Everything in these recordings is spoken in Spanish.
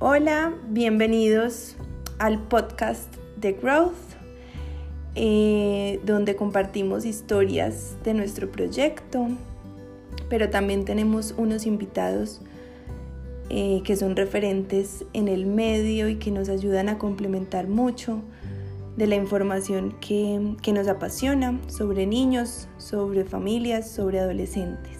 Hola, bienvenidos al podcast de Growth, eh, donde compartimos historias de nuestro proyecto, pero también tenemos unos invitados eh, que son referentes en el medio y que nos ayudan a complementar mucho de la información que, que nos apasiona sobre niños, sobre familias, sobre adolescentes.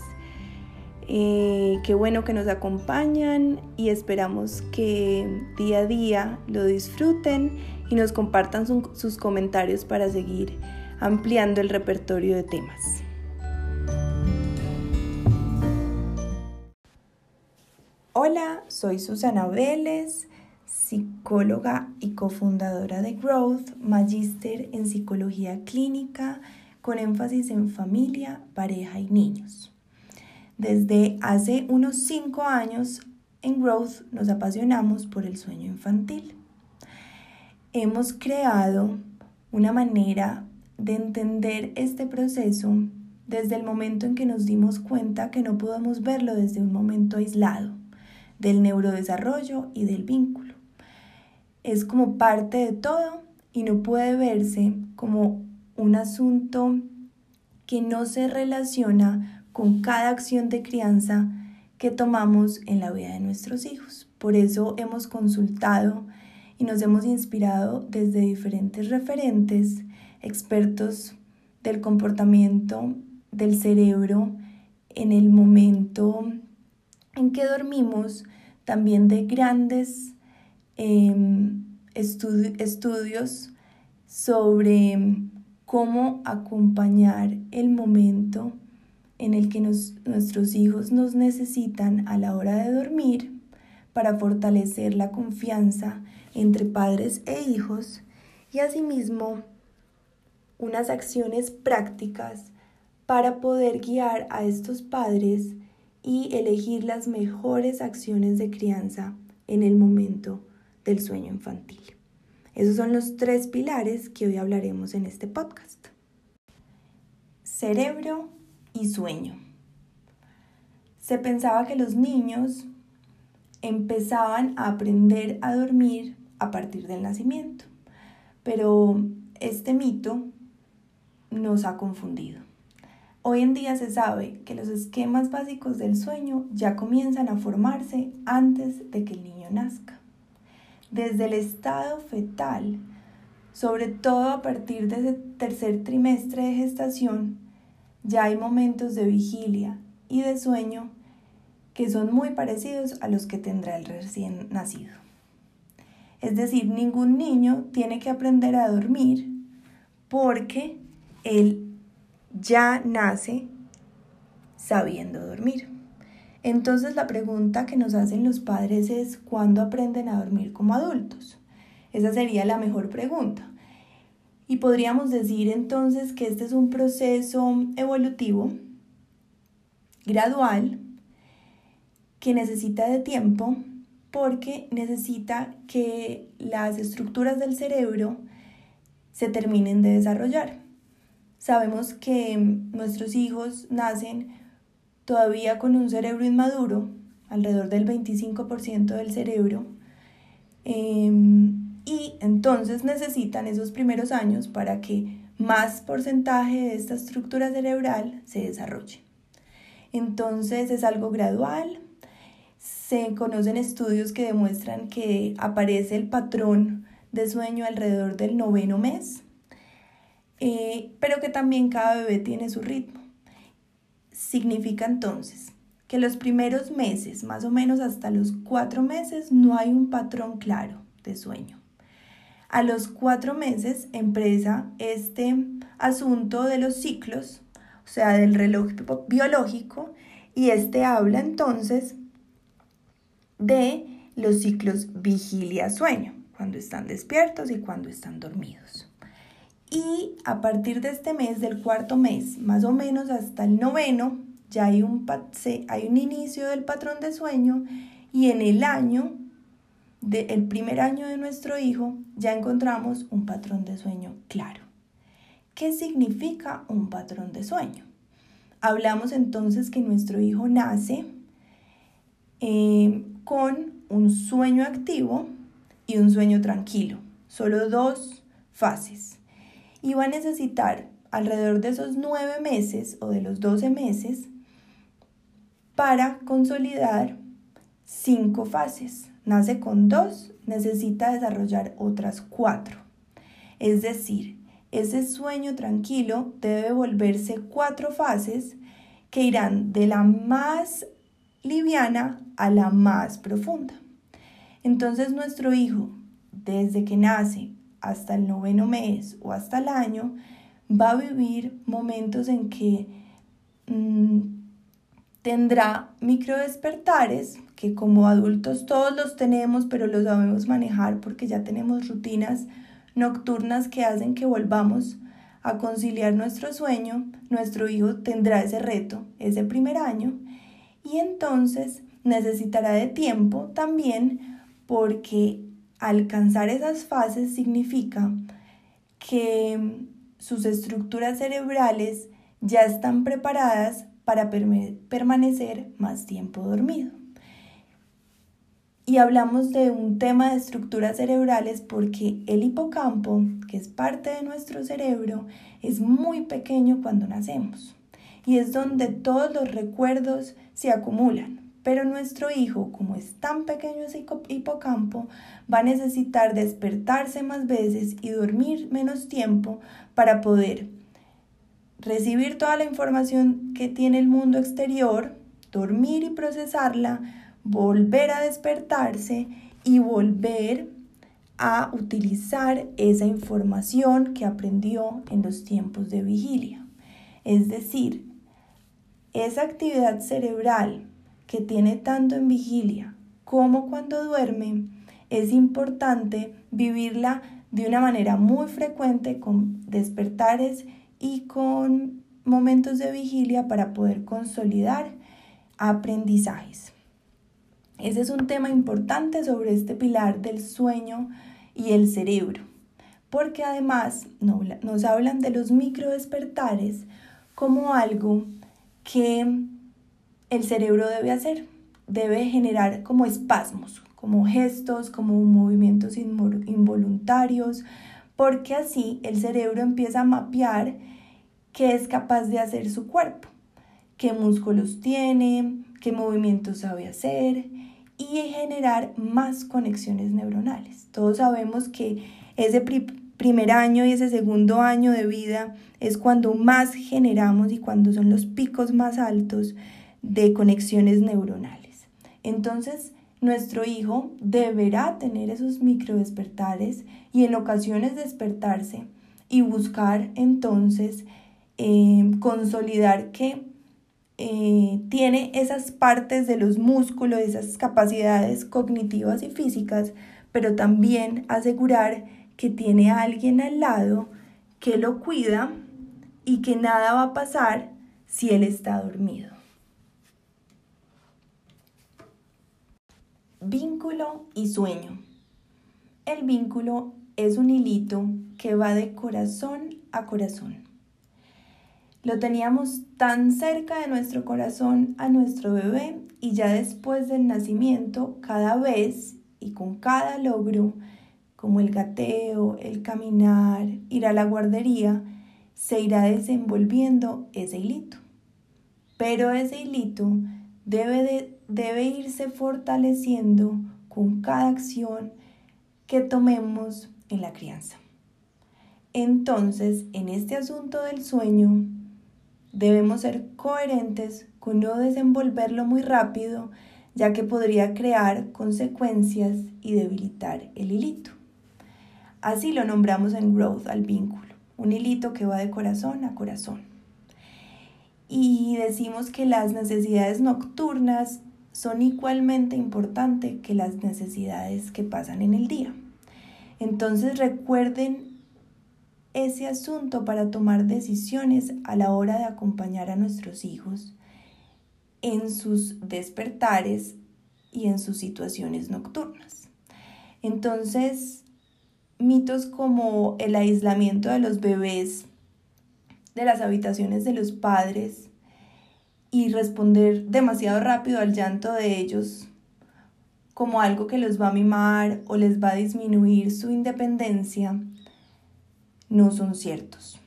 Eh, qué bueno que nos acompañan y esperamos que día a día lo disfruten y nos compartan sus comentarios para seguir ampliando el repertorio de temas. Hola, soy Susana Vélez, psicóloga y cofundadora de Growth, magíster en psicología clínica con énfasis en familia, pareja y niños. Desde hace unos cinco años en Growth nos apasionamos por el sueño infantil. Hemos creado una manera de entender este proceso desde el momento en que nos dimos cuenta que no podemos verlo desde un momento aislado del neurodesarrollo y del vínculo. Es como parte de todo y no puede verse como un asunto que no se relaciona con cada acción de crianza que tomamos en la vida de nuestros hijos. Por eso hemos consultado y nos hemos inspirado desde diferentes referentes, expertos del comportamiento del cerebro en el momento en que dormimos, también de grandes em, estudios sobre cómo acompañar el momento en el que nuestros hijos nos necesitan a la hora de dormir para fortalecer la confianza entre padres e hijos y asimismo unas acciones prácticas para poder guiar a estos padres y elegir las mejores acciones de crianza en el momento del sueño infantil. Esos son los tres pilares que hoy hablaremos en este podcast. Cerebro, y sueño. Se pensaba que los niños empezaban a aprender a dormir a partir del nacimiento, pero este mito nos ha confundido. Hoy en día se sabe que los esquemas básicos del sueño ya comienzan a formarse antes de que el niño nazca. Desde el estado fetal, sobre todo a partir de ese tercer trimestre de gestación, ya hay momentos de vigilia y de sueño que son muy parecidos a los que tendrá el recién nacido. Es decir, ningún niño tiene que aprender a dormir porque él ya nace sabiendo dormir. Entonces la pregunta que nos hacen los padres es ¿cuándo aprenden a dormir como adultos? Esa sería la mejor pregunta. Y podríamos decir entonces que este es un proceso evolutivo, gradual, que necesita de tiempo porque necesita que las estructuras del cerebro se terminen de desarrollar. Sabemos que nuestros hijos nacen todavía con un cerebro inmaduro, alrededor del 25% del cerebro. Em, y entonces necesitan esos primeros años para que más porcentaje de esta estructura cerebral se desarrolle. Entonces es algo gradual. Se conocen estudios que demuestran que aparece el patrón de sueño alrededor del noveno mes, eh, pero que también cada bebé tiene su ritmo. Significa entonces que los primeros meses, más o menos hasta los cuatro meses, no hay un patrón claro de sueño. A los cuatro meses empieza este asunto de los ciclos, o sea, del reloj biológico, y este habla entonces de los ciclos vigilia-sueño, cuando están despiertos y cuando están dormidos. Y a partir de este mes, del cuarto mes, más o menos hasta el noveno, ya hay un, hay un inicio del patrón de sueño y en el año del primer año de nuestro hijo ya encontramos un patrón de sueño claro. ¿Qué significa un patrón de sueño? Hablamos entonces que nuestro hijo nace eh, con un sueño activo y un sueño tranquilo. Solo dos fases. Y va a necesitar alrededor de esos nueve meses o de los doce meses para consolidar cinco fases. Nace con dos, necesita desarrollar otras cuatro. Es decir, ese sueño tranquilo debe volverse cuatro fases que irán de la más liviana a la más profunda. Entonces nuestro hijo, desde que nace hasta el noveno mes o hasta el año, va a vivir momentos en que mm, tendrá micro despertares, que como adultos todos los tenemos, pero los sabemos manejar porque ya tenemos rutinas nocturnas que hacen que volvamos a conciliar nuestro sueño, nuestro hijo tendrá ese reto ese primer año y entonces necesitará de tiempo también porque alcanzar esas fases significa que sus estructuras cerebrales ya están preparadas para permanecer más tiempo dormido. Y hablamos de un tema de estructuras cerebrales porque el hipocampo, que es parte de nuestro cerebro, es muy pequeño cuando nacemos. Y es donde todos los recuerdos se acumulan. Pero nuestro hijo, como es tan pequeño ese hipocampo, va a necesitar despertarse más veces y dormir menos tiempo para poder recibir toda la información que tiene el mundo exterior, dormir y procesarla, volver a despertarse y volver a utilizar esa información que aprendió en los tiempos de vigilia. Es decir, esa actividad cerebral que tiene tanto en vigilia como cuando duerme, es importante vivirla de una manera muy frecuente con despertares y con momentos de vigilia para poder consolidar aprendizajes. Ese es un tema importante sobre este pilar del sueño y el cerebro, porque además nos hablan de los micro despertares como algo que el cerebro debe hacer, debe generar como espasmos, como gestos, como movimientos involuntarios, porque así el cerebro empieza a mapear qué es capaz de hacer su cuerpo, qué músculos tiene, qué movimientos sabe hacer y generar más conexiones neuronales. Todos sabemos que ese primer año y ese segundo año de vida es cuando más generamos y cuando son los picos más altos de conexiones neuronales. Entonces, nuestro hijo deberá tener esos micro despertares y en ocasiones despertarse y buscar entonces eh, consolidar que eh, tiene esas partes de los músculos, esas capacidades cognitivas y físicas, pero también asegurar que tiene a alguien al lado que lo cuida y que nada va a pasar si él está dormido. Vínculo y sueño. El vínculo es un hilito que va de corazón a corazón. Lo teníamos tan cerca de nuestro corazón a nuestro bebé y ya después del nacimiento, cada vez y con cada logro, como el gateo, el caminar, ir a la guardería, se irá desenvolviendo ese hilito. Pero ese hilito debe de debe irse fortaleciendo con cada acción que tomemos en la crianza. Entonces, en este asunto del sueño, debemos ser coherentes con no desenvolverlo muy rápido, ya que podría crear consecuencias y debilitar el hilito. Así lo nombramos en Growth al vínculo, un hilito que va de corazón a corazón. Y decimos que las necesidades nocturnas son igualmente importantes que las necesidades que pasan en el día. Entonces recuerden ese asunto para tomar decisiones a la hora de acompañar a nuestros hijos en sus despertares y en sus situaciones nocturnas. Entonces, mitos como el aislamiento de los bebés de las habitaciones de los padres, y responder demasiado rápido al llanto de ellos como algo que los va a mimar o les va a disminuir su independencia, no son ciertos.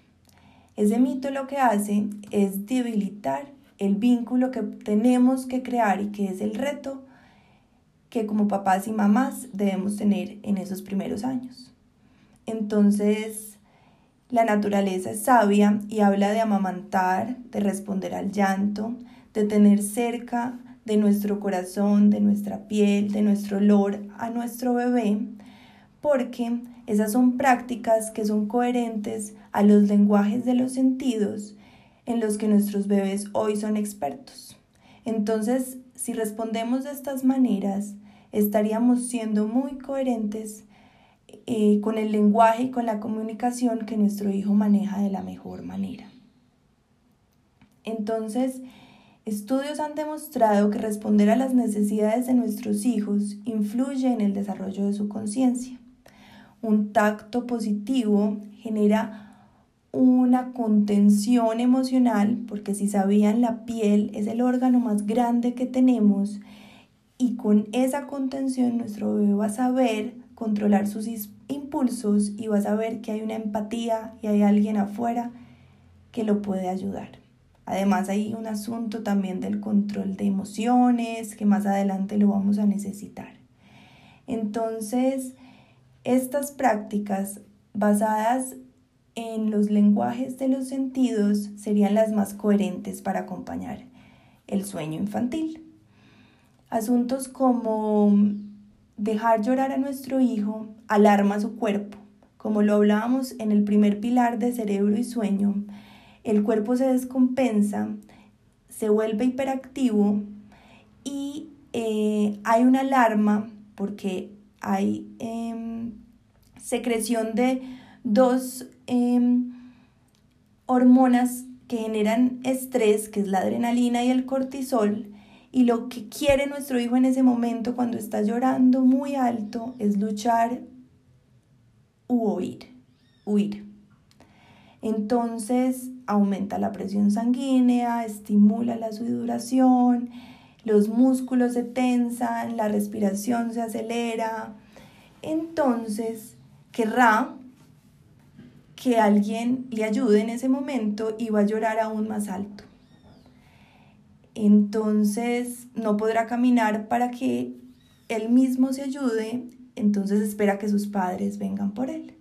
Ese mito lo que hace es debilitar el vínculo que tenemos que crear y que es el reto que como papás y mamás debemos tener en esos primeros años. Entonces, la naturaleza es sabia y habla de amamantar, de responder al llanto, de tener cerca de nuestro corazón, de nuestra piel, de nuestro olor a nuestro bebé, porque esas son prácticas que son coherentes a los lenguajes de los sentidos en los que nuestros bebés hoy son expertos. Entonces, si respondemos de estas maneras, estaríamos siendo muy coherentes eh, con el lenguaje y con la comunicación que nuestro hijo maneja de la mejor manera. Entonces, estudios han demostrado que responder a las necesidades de nuestros hijos influye en el desarrollo de su conciencia. Un tacto positivo genera una contención emocional, porque si sabían, la piel es el órgano más grande que tenemos y con esa contención nuestro bebé va a saber controlar sus impulsos y va a saber que hay una empatía y hay alguien afuera que lo puede ayudar. Además hay un asunto también del control de emociones que más adelante lo vamos a necesitar. Entonces, estas prácticas basadas en los lenguajes de los sentidos serían las más coherentes para acompañar el sueño infantil. Asuntos como dejar llorar a nuestro hijo alarma su cuerpo. Como lo hablábamos en el primer pilar de cerebro y sueño, el cuerpo se descompensa, se vuelve hiperactivo y eh, hay una alarma porque hay em, secreción de dos em, hormonas que generan estrés, que es la adrenalina y el cortisol, y lo que quiere nuestro hijo en ese momento cuando está llorando muy alto es luchar u huir, huir. Entonces aumenta la presión sanguínea, estimula la sudoración, los músculos se tensan, la respiración se acelera. Entonces querrá que alguien le ayude en ese momento y va a llorar aún más alto entonces no podrá caminar para que él mismo se ayude, entonces espera que sus padres vengan por él.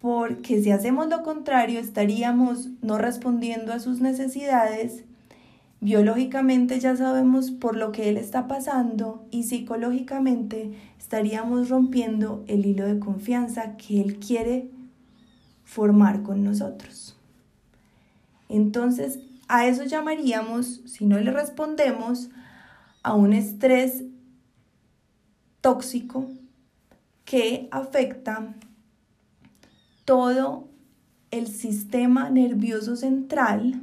Porque si hacemos lo contrario, estaríamos no respondiendo a sus necesidades. Biológicamente ya sabemos por lo que él está pasando y psicológicamente estaríamos rompiendo el hilo de confianza que él quiere formar con nosotros. Entonces a eso llamaríamos, si no le respondemos, a un estrés tóxico que afecta todo el sistema nervioso central,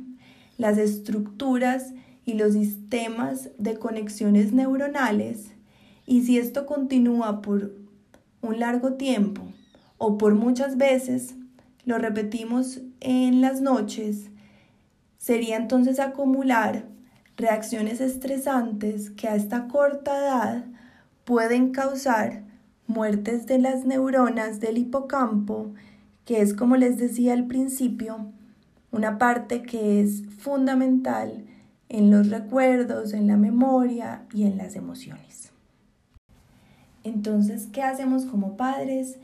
las estructuras y los sistemas de conexiones neuronales. Y si esto continúa por un largo tiempo o por muchas veces, lo repetimos en las noches, sería entonces acumular reacciones estresantes que a esta corta edad pueden causar muertes de las neuronas del hipocampo, que es como les decía al principio, una parte que es fundamental en los recuerdos, en la memoria y en las emociones. Entonces, ¿qué hacemos como padres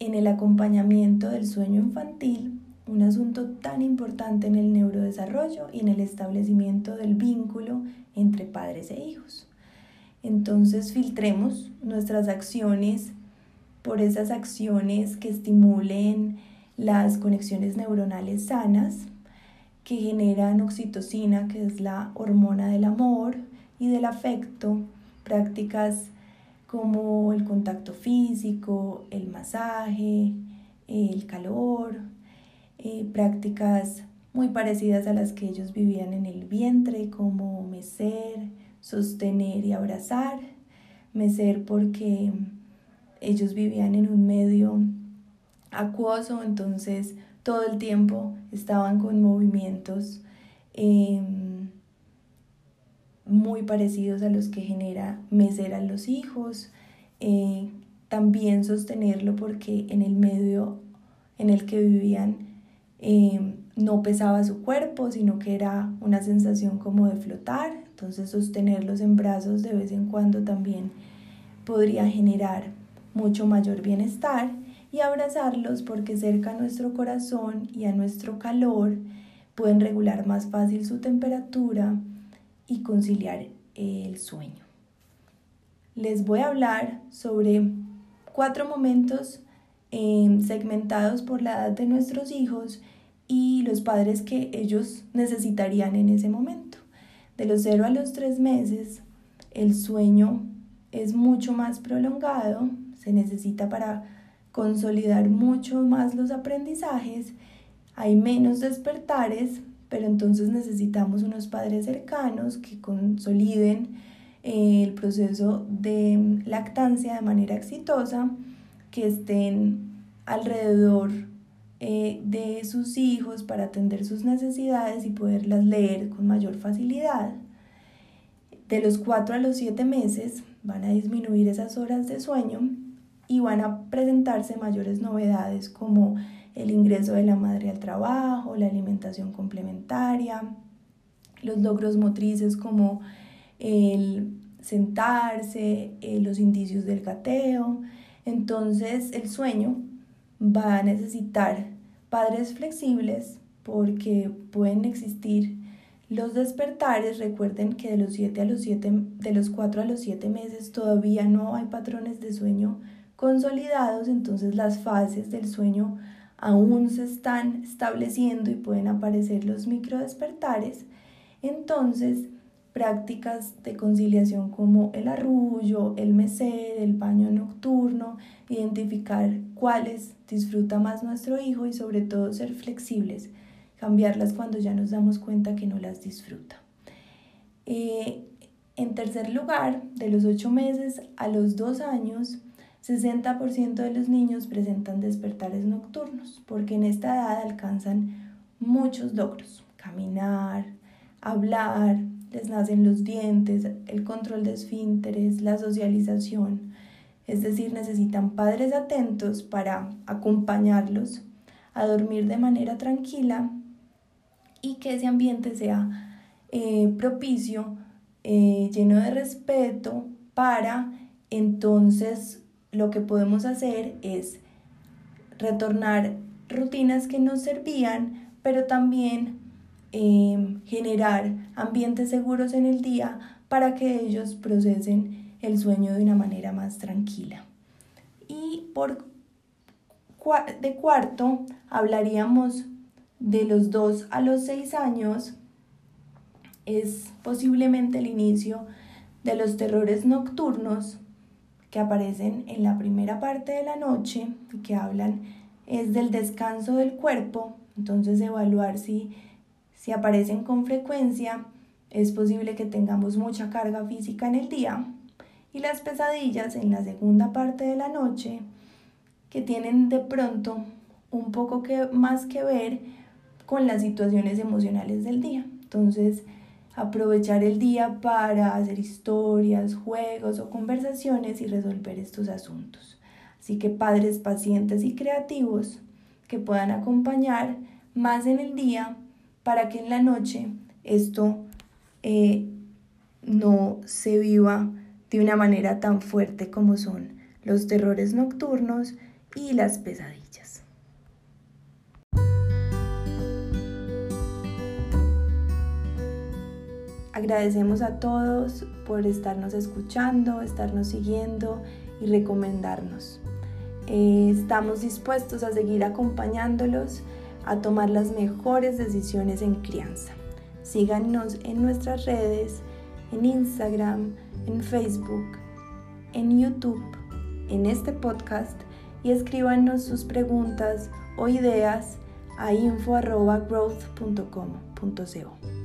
en el acompañamiento del sueño infantil? un asunto tan importante en el neurodesarrollo y en el establecimiento del vínculo entre padres e hijos. Entonces filtremos nuestras acciones por esas acciones que estimulen las conexiones neuronales sanas, que generan oxitocina, que es la hormona del amor y del afecto, prácticas como el contacto físico, el masaje, el calor, eh, prácticas muy parecidas a las que ellos vivían en el vientre, como mecer, sostener y abrazar. Mecer porque ellos vivían en un medio acuoso, entonces todo el tiempo estaban con movimientos em, muy parecidos a los que genera mecer a los hijos. Eh, también sostenerlo porque en el medio en el que vivían eh, no pesaba su cuerpo, sino que era una sensación como de flotar. Entonces sostenerlos en brazos de vez en cuando también podría generar mucho mayor bienestar y abrazarlos porque cerca a nuestro corazón y a nuestro calor pueden regular más fácil su temperatura y conciliar el sueño. Les voy a hablar sobre cuatro momentos em, segmentados por la edad de nuestros hijos y los padres que ellos necesitarían en ese momento. De los 0 a los 3 meses, el sueño es mucho más prolongado, se necesita para consolidar mucho más los aprendizajes, hay menos despertares, pero entonces necesitamos unos padres cercanos que consoliden eh, el proceso de lactancia de manera exitosa, que estén alrededor eh, de sus hijos para atender sus necesidades y poderlas leer con mayor facilidad. De los 4 a los 7 meses van a disminuir esas horas de sueño y van a presentarse mayores novedades como el ingreso de la madre al trabajo, la alimentación complementaria, los logros motrices como el sentarse, eh, los indicios del gateo. Entonces el sueño va a necesitar padres flexibles porque pueden existir los despertares, recuerden que de los 7 a los 7 de los 4 a los 7 meses todavía no hay patrones de sueño consolidados, entonces las fases del sueño aún se están estableciendo y pueden aparecer los micro despertares. Entonces, prácticas de conciliación como el arrullo, el mecer, el baño nocturno, identificar cuáles disfruta más nuestro hijo y sobre todo ser flexibles, cambiarlas cuando ya nos damos cuenta que no las disfruta. Eh, en tercer lugar, de los 8 meses a los 2 años, 60% de los niños presentan despertares nocturnos porque en esta edad alcanzan muchos logros, caminar, hablar, les nacen los dientes, el control de esfínteres, la socialización. Es decir, necesitan padres atentos para acompañarlos a dormir de manera tranquila y que ese ambiente sea eh, propicio, eh, lleno de respeto, para entonces lo que podemos hacer es retornar rutinas que nos servían, pero también Em, generar ambientes seguros en el día para que ellos procesen el sueño de una manera más tranquila. Y por de cuarto hablaríamos de los 2 a los 6 años. Es posiblemente el inicio de los terrores nocturnos que aparecen en la primera parte de la noche y que hablan es del descanso del cuerpo, entonces evaluar si si aparecen con frecuencia, es posible que tengamos mucha carga física en el día y las pesadillas en la segunda parte de la noche que tienen de pronto un poco que, más que ver con las situaciones emocionales del día. Entonces, aprovechar el día para hacer historias, juegos o conversaciones y resolver estos asuntos. Así que padres pacientes y creativos que puedan acompañar más en el día para que en la noche esto eh, no se viva de una manera tan fuerte como son los terrores nocturnos y las pesadillas. Agradecemos a todos por estarnos escuchando, estarnos siguiendo y recomendarnos. Eh, estamos dispuestos a seguir acompañándolos a tomar las mejores decisiones en crianza. Síganos en nuestras redes, en Instagram, en Facebook, en YouTube, en este podcast y escríbanos sus preguntas o ideas a info.growth.com.co.